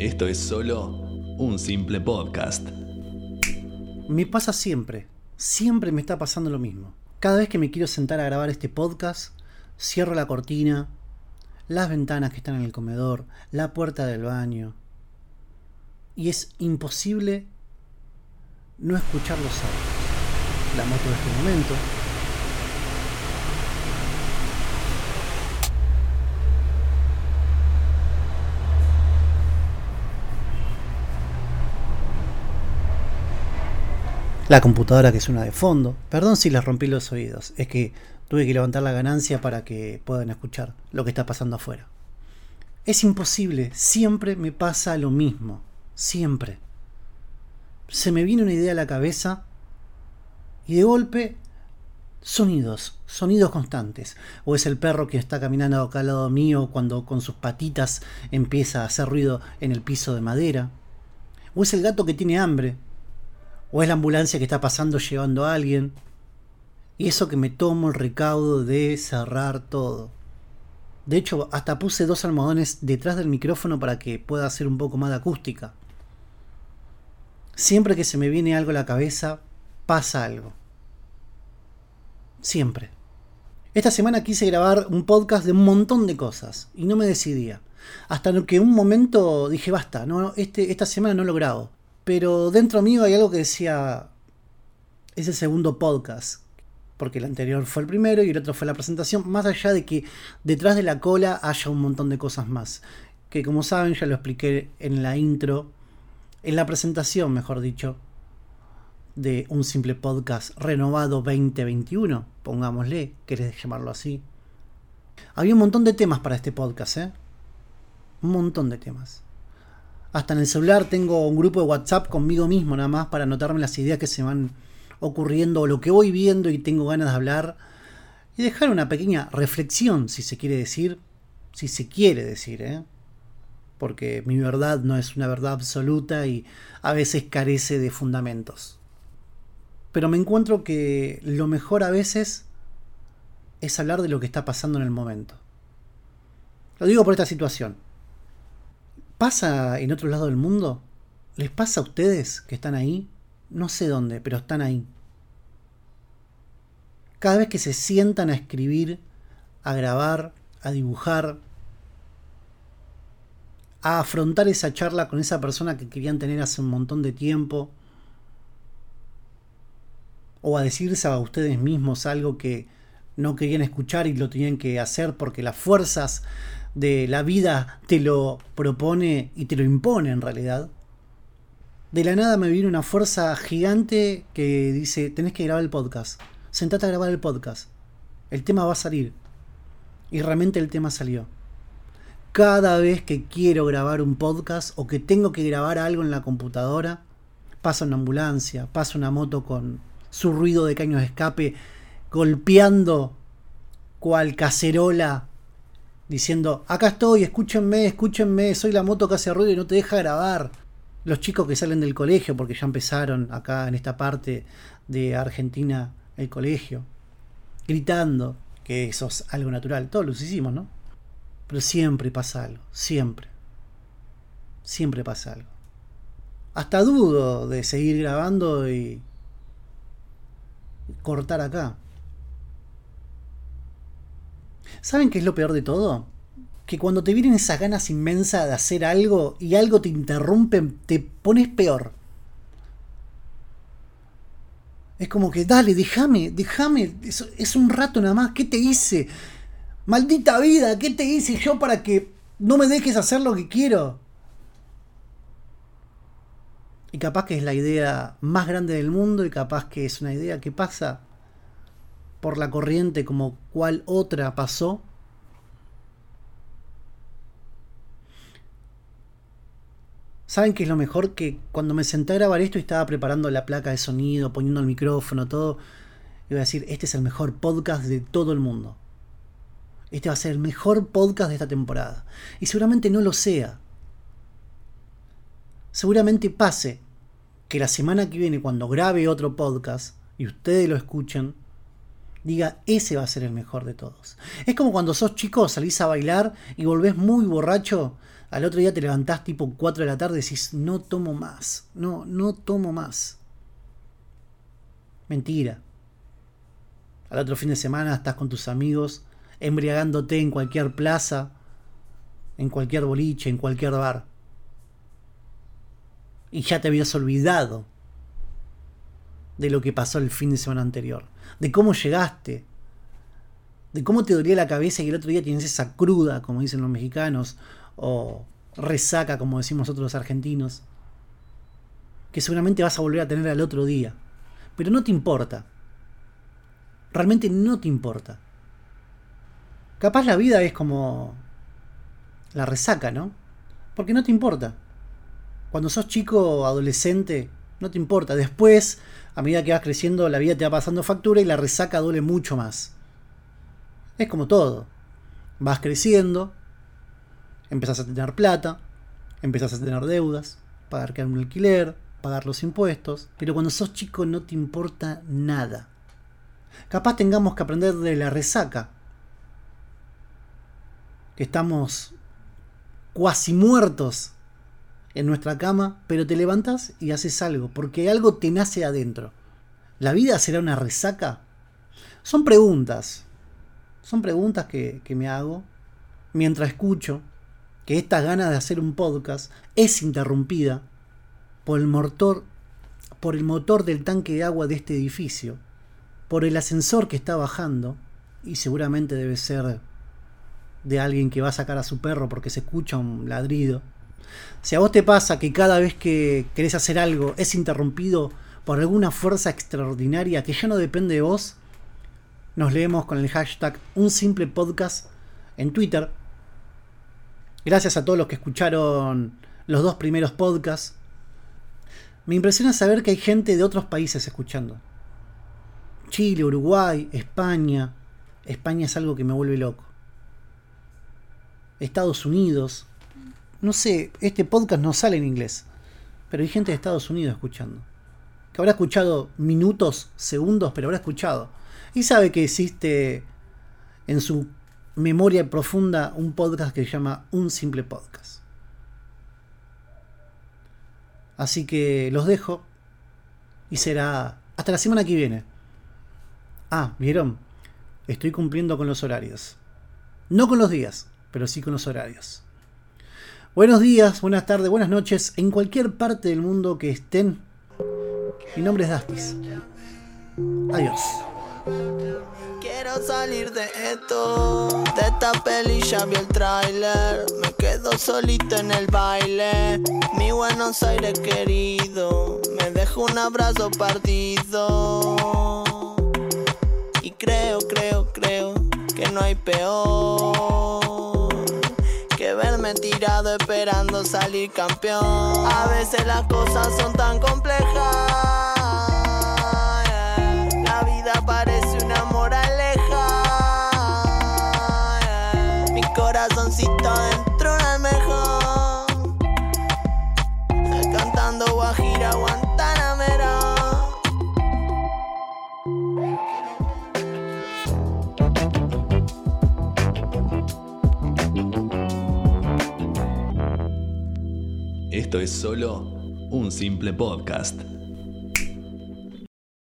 Esto es solo un simple podcast. Me pasa siempre, siempre me está pasando lo mismo. Cada vez que me quiero sentar a grabar este podcast, cierro la cortina, las ventanas que están en el comedor, la puerta del baño. Y es imposible no escuchar los audios. La moto de este momento, la computadora que suena de fondo. Perdón si les rompí los oídos, es que tuve que levantar la ganancia para que puedan escuchar lo que está pasando afuera. Es imposible, siempre me pasa lo mismo, siempre. Se me viene una idea a la cabeza y de golpe sonidos, sonidos constantes. O es el perro que está caminando acá al lado mío cuando con sus patitas empieza a hacer ruido en el piso de madera. O es el gato que tiene hambre o es la ambulancia que está pasando llevando a alguien. Y eso que me tomo el recaudo de cerrar todo. De hecho, hasta puse dos almohadones detrás del micrófono para que pueda hacer un poco más de acústica. Siempre que se me viene algo a la cabeza, pasa algo. Siempre. Esta semana quise grabar un podcast de un montón de cosas y no me decidía. Hasta que un momento dije, basta, no, este, esta semana no lo grabo. Pero dentro mío hay algo que decía, ese segundo podcast, porque el anterior fue el primero y el otro fue la presentación, más allá de que detrás de la cola haya un montón de cosas más, que como saben ya lo expliqué en la intro, en la presentación, mejor dicho, de un simple podcast renovado 2021, pongámosle, querés llamarlo así. Había un montón de temas para este podcast, ¿eh? Un montón de temas. Hasta en el celular tengo un grupo de WhatsApp conmigo mismo nada más para anotarme las ideas que se van ocurriendo o lo que voy viendo y tengo ganas de hablar y dejar una pequeña reflexión, si se quiere decir, si se quiere decir, ¿eh? porque mi verdad no es una verdad absoluta y a veces carece de fundamentos. Pero me encuentro que lo mejor a veces es hablar de lo que está pasando en el momento. Lo digo por esta situación. ¿Pasa en otro lado del mundo? ¿Les pasa a ustedes que están ahí? No sé dónde, pero están ahí. Cada vez que se sientan a escribir, a grabar, a dibujar, a afrontar esa charla con esa persona que querían tener hace un montón de tiempo, o a decirse a ustedes mismos algo que no querían escuchar y lo tenían que hacer porque las fuerzas de la vida te lo propone y te lo impone en realidad. De la nada me viene una fuerza gigante que dice, tenés que grabar el podcast. Sentate a grabar el podcast. El tema va a salir. Y realmente el tema salió. Cada vez que quiero grabar un podcast o que tengo que grabar algo en la computadora, pasa una ambulancia, pasa una moto con su ruido de caño de escape golpeando cual cacerola diciendo, acá estoy, escúchenme, escúchenme, soy la moto que hace ruido y no te deja grabar. Los chicos que salen del colegio, porque ya empezaron acá en esta parte de Argentina el colegio, gritando, que eso es algo natural, todos los hicimos, ¿no? Pero siempre pasa algo, siempre. Siempre pasa algo. Hasta dudo de seguir grabando y cortar acá. ¿Saben qué es lo peor de todo? Que cuando te vienen esas ganas inmensas de hacer algo y algo te interrumpe, te pones peor. Es como que, dale, déjame, déjame, es, es un rato nada más, ¿qué te hice? Maldita vida, ¿qué te hice yo para que no me dejes hacer lo que quiero? Y capaz que es la idea más grande del mundo y capaz que es una idea que pasa por la corriente como cual otra pasó? ¿Saben qué es lo mejor? Que cuando me senté a grabar esto y estaba preparando la placa de sonido, poniendo el micrófono, todo, iba a decir, este es el mejor podcast de todo el mundo. Este va a ser el mejor podcast de esta temporada. Y seguramente no lo sea. Seguramente pase que la semana que viene, cuando grabe otro podcast y ustedes lo escuchen, diga, ese va a ser el mejor de todos. Es como cuando sos chico, salís a bailar y volvés muy borracho, al otro día te levantás tipo 4 de la tarde y decís, no tomo más, no, no tomo más. Mentira. Al otro fin de semana estás con tus amigos, embriagándote en cualquier plaza, en cualquier boliche, en cualquier bar. Y ya te habías olvidado de lo que pasó el fin de semana anterior, de cómo llegaste, de cómo te dolía la cabeza y el otro día tienes esa cruda, como dicen los mexicanos, o resaca, como decimos nosotros los argentinos, que seguramente vas a volver a tener al otro día. Pero no te importa. Realmente no te importa. Capaz la vida es como la resaca, ¿no? Porque no te importa. Cuando sos chico adolescente, no te importa. Después, a medida que vas creciendo, la vida te va pasando factura y la resaca duele mucho más. Es como todo. Vas creciendo, empezás a tener plata, empezás a tener deudas, pagar un alquiler, pagar los impuestos, pero cuando sos chico no te importa nada. Capaz tengamos que aprender de la resaca, que estamos cuasi muertos en nuestra cama, pero te levantas y haces algo, porque algo te nace adentro. ¿La vida será una resaca? Son preguntas, son preguntas que, que me hago mientras escucho que esta gana de hacer un podcast es interrumpida por el motor, por el motor del tanque de agua de este edificio, por el ascensor que está bajando, y seguramente debe ser de alguien que va a sacar a su perro porque se escucha un ladrido. Si a vos te pasa que cada vez que querés hacer algo es interrumpido por alguna fuerza extraordinaria que ya no depende de vos, nos leemos con el hashtag un simple podcast en Twitter. Gracias a todos los que escucharon los dos primeros podcasts. Me impresiona saber que hay gente de otros países escuchando. Chile, Uruguay, España. España es algo que me vuelve loco. Estados Unidos. No sé, este podcast no sale en inglés, pero hay gente de Estados Unidos escuchando. Que habrá escuchado minutos, segundos, pero habrá escuchado. Y sabe que existe en su memoria profunda un podcast que se llama Un Simple Podcast. Así que los dejo y será hasta la semana que viene. Ah, ¿vieron? Estoy cumpliendo con los horarios. No con los días pero sí con los horarios. Buenos días, buenas tardes, buenas noches, en cualquier parte del mundo que estén. Mi nombre es Dastis. Adiós. Quiero salir de esto, de esta peli ya vi el trailer. Me quedo solito en el baile. Mi Buenos Aires querido, me dejo un abrazo partido. Y creo, creo, creo que no hay peor verme tirado esperando salir campeón. A veces las cosas son Esto es solo un simple podcast.